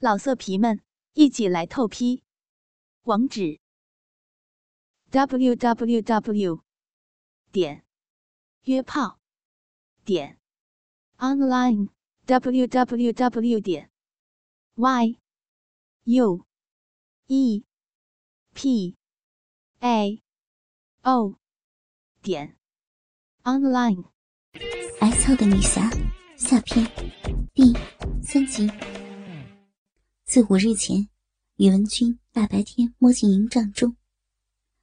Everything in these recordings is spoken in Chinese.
老色皮们，一起来透批！网址：w w w 点约炮点 online w w w 点 y u e p a o 点 online。挨操的女侠下篇第三集。自五日前，宇文君大白天摸进营帐中，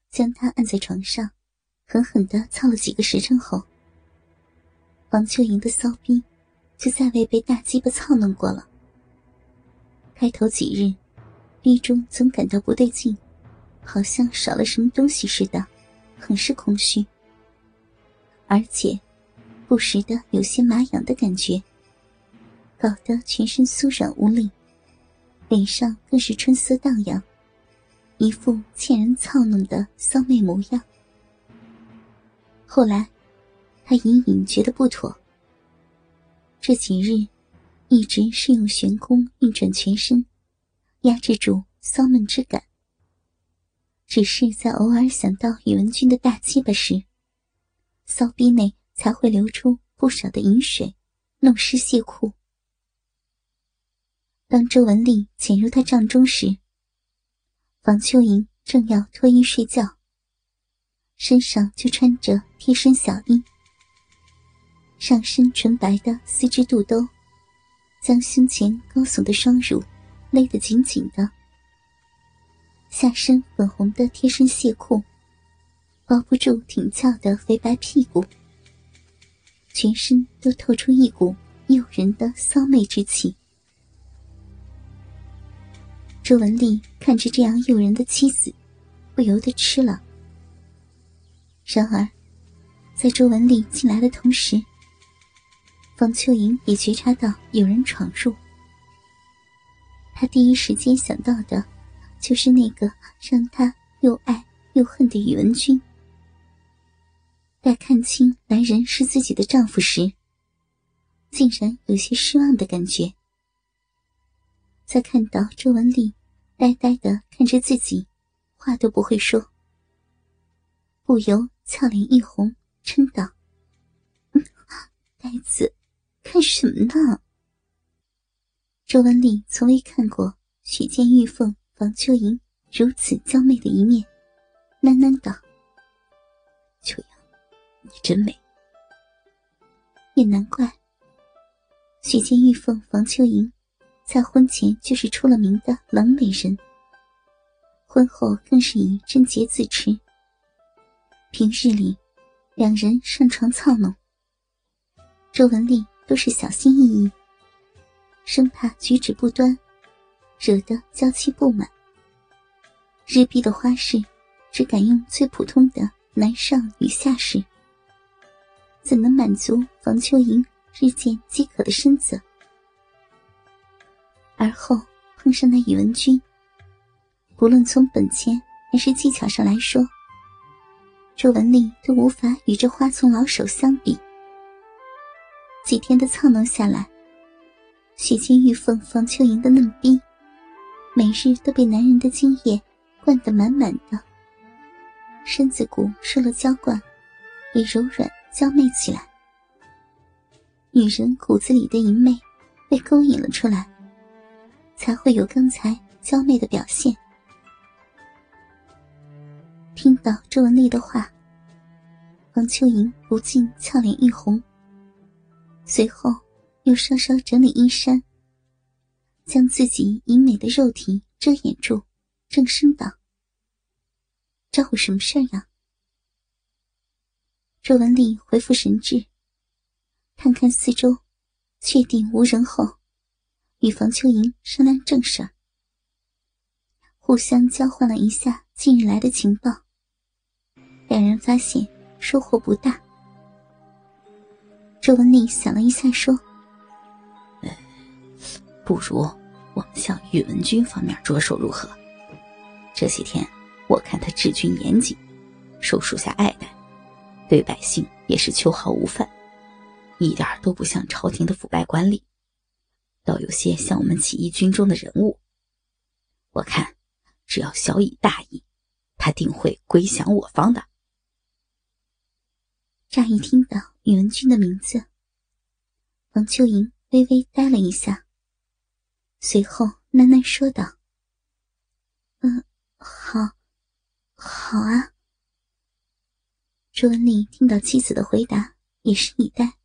将他按在床上，狠狠的操了几个时辰后，王秋莹的骚逼就再未被大鸡巴操弄过了。开头几日，逼中总感到不对劲，好像少了什么东西似的，很是空虚，而且不时的有些麻痒的感觉，搞得全身酥软无力。脸上更是春色荡漾，一副欠人操弄的骚媚模样。后来，他隐隐觉得不妥。这几日，一直是用玄功运转全身，压制住骚闷之感。只是在偶尔想到宇文君的大鸡巴时，骚逼内才会流出不少的饮水，弄湿亵裤。当周文丽潜入他帐中时，房秋莹正要脱衣睡觉，身上就穿着贴身小衣，上身纯白的丝织肚兜，将胸前高耸的双乳勒得紧紧的，下身粉红的贴身亵裤，包不住挺翘的肥白屁股，全身都透出一股诱人的骚媚之气。周文丽看着这样诱人的妻子，不由得吃了。然而，在周文丽进来的同时，方秋莹也觉察到有人闯入。她第一时间想到的，就是那个让她又爱又恨的宇文君。待看清来人是自己的丈夫时，竟然有些失望的感觉。在看到周文丽呆呆的看着自己，话都不会说，不由俏脸一红，嗔道：“呆子，看什么呢？”周文丽从未看过许见玉凤、房秋莹如此娇媚的一面，喃喃道：“秋阳，你真美。”也难怪，许建玉凤、房秋莹。在婚前就是出了名的冷美人，婚后更是以贞洁自持。平日里，两人上床操弄，周文丽都是小心翼翼，生怕举止不端，惹得娇妻不满。日逼的花式，只敢用最普通的男上女下式，怎能满足房秋莹日渐饥渴的身子？而后碰上那宇文君，不论从本钱还是技巧上来说，周文丽都无法与这花丛老手相比。几天的操弄下来，许金玉凤、房秋莹的嫩逼，每日都被男人的精液灌得满满的，身子骨受了浇灌，也柔软娇媚起来。女人骨子里的淫媚被勾引了出来。才会有刚才娇媚的表现。听到周文丽的话，王秋莹不禁俏脸一红，随后又稍稍整理衣衫，将自己淫美的肉体遮掩住，正声道：“找我什么事儿呀？”周文丽恢复神智，看看四周，确定无人后。与房秋莹商量正事，互相交换了一下近日来的情报。两人发现收获不大。周文丽想了一下，说：“不如我们向宇文君方面着手，如何？这些天我看他治军严谨，受属下爱戴，对百姓也是秋毫无犯，一点都不像朝廷的腐败官吏。”倒有些像我们起义军中的人物。我看，只要小以大义，他定会归降我方的。乍一听到宇文君的名字，王秋莹微微呆了一下，随后喃喃说道：“嗯，好，好啊。”朱文丽听到妻子的回答，也是一呆。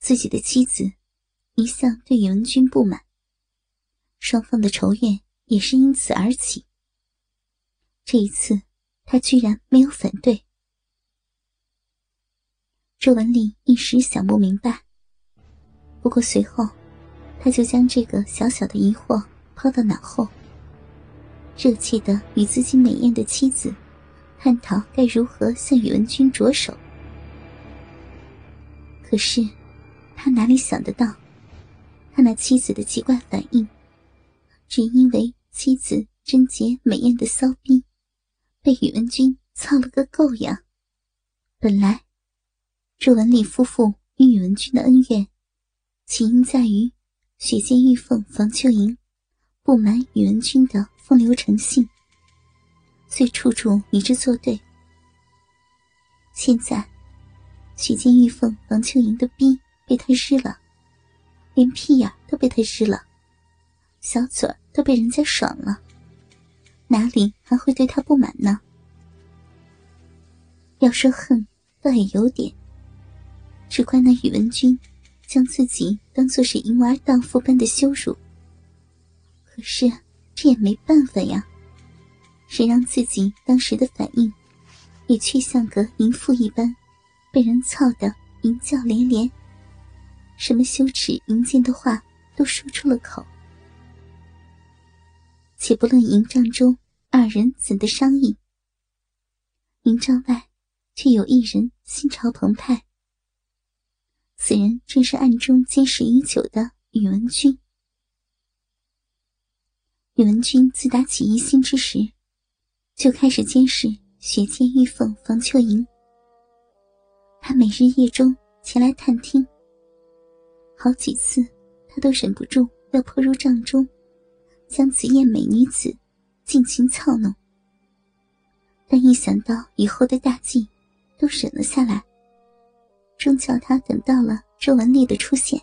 自己的妻子一向对宇文君不满，双方的仇怨也是因此而起。这一次，他居然没有反对。周文丽一时想不明白，不过随后，他就将这个小小的疑惑抛到脑后，热切的与自己美艳的妻子。探讨该如何向宇文君着手，可是他哪里想得到，他那妻子的奇怪反应，只因为妻子贞洁美艳的骚逼，被宇文君操了个够呀！本来周文丽夫妇与宇文君的恩怨，起因在于雪见玉凤房秋莹不满宇文君的风流成性。虽处处与之作对，现在许见玉凤王秋莹的逼被他日了，连屁眼都被他日了，小嘴都被人家爽了，哪里还会对他不满呢？要说恨，倒也有点，只怪那宇文君将自己当做是淫娃荡妇般的羞辱。可是这也没办法呀。谁让自己当时的反应，也却像个淫妇一般，被人操得淫叫连连，什么羞耻淫贱的话都说出了口。且不论营帐中二人怎的商议，营帐外却有一人心潮澎湃。此人正是暗中监视已久的宇文君。宇文君自打起疑心之时。就开始监视雪见玉凤房秋莹。他每日夜中前来探听，好几次他都忍不住要扑入帐中，将此艳美女子尽情操弄。但一想到以后的大计，都忍了下来。终叫他等到了周文丽的出现，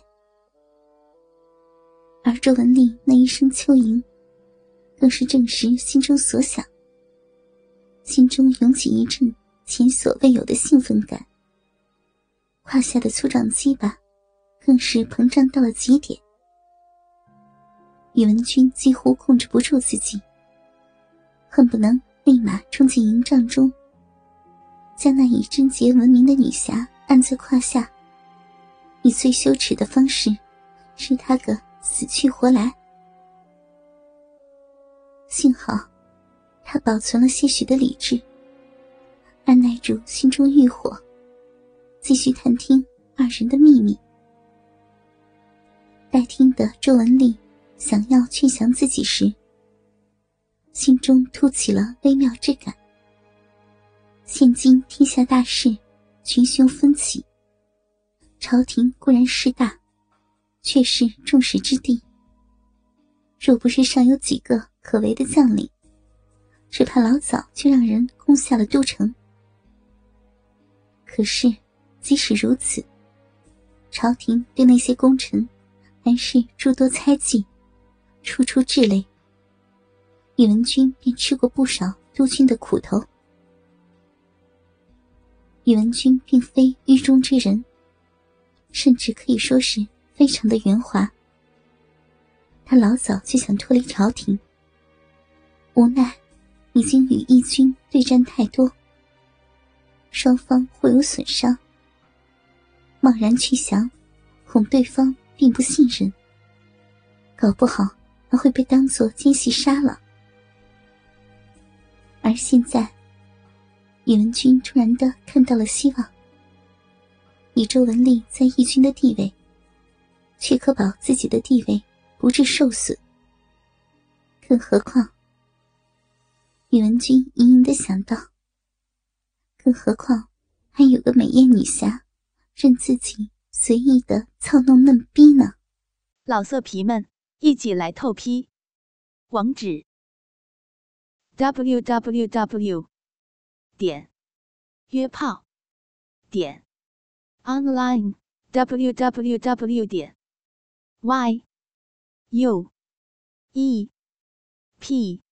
而周文丽那一声秋吟，更是证实心中所想。心中涌起一阵前所未有的兴奋感，胯下的粗壮鸡巴更是膨胀到了极点。宇文君几乎控制不住自己，恨不能立马冲进营帐中，将那以贞洁闻名的女侠按在胯下，以最羞耻的方式，使她个死去活来。幸好。他保存了些许的理智，按耐住心中欲火，继续探听二人的秘密。待听得周文丽想要劝降自己时，心中突起了微妙之感。现今天下大势，群雄纷起，朝廷固然势大，却是众矢之的。若不是尚有几个可为的将领，只怕老早就让人攻下了都城。可是，即使如此，朝廷对那些功臣还是诸多猜忌，处处质累。宇文君便吃过不少督军的苦头。宇文君并非狱中之人，甚至可以说是非常的圆滑。他老早就想脱离朝廷，无奈。已经与义军对战太多，双方互有损伤。贸然去降，恐对方并不信任，搞不好还会被当作奸细杀了。而现在，宇文君突然的看到了希望，以周文丽在义军的地位，却可保自己的地位不致受损。更何况。宇文君隐隐的想到，更何况还有个美艳女侠，任自己随意的操弄嫩逼呢。老色皮们，一起来透批！网址：w w w 点约炮点 online w w w 点 y u e p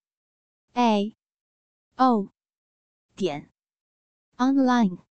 a o 点 online。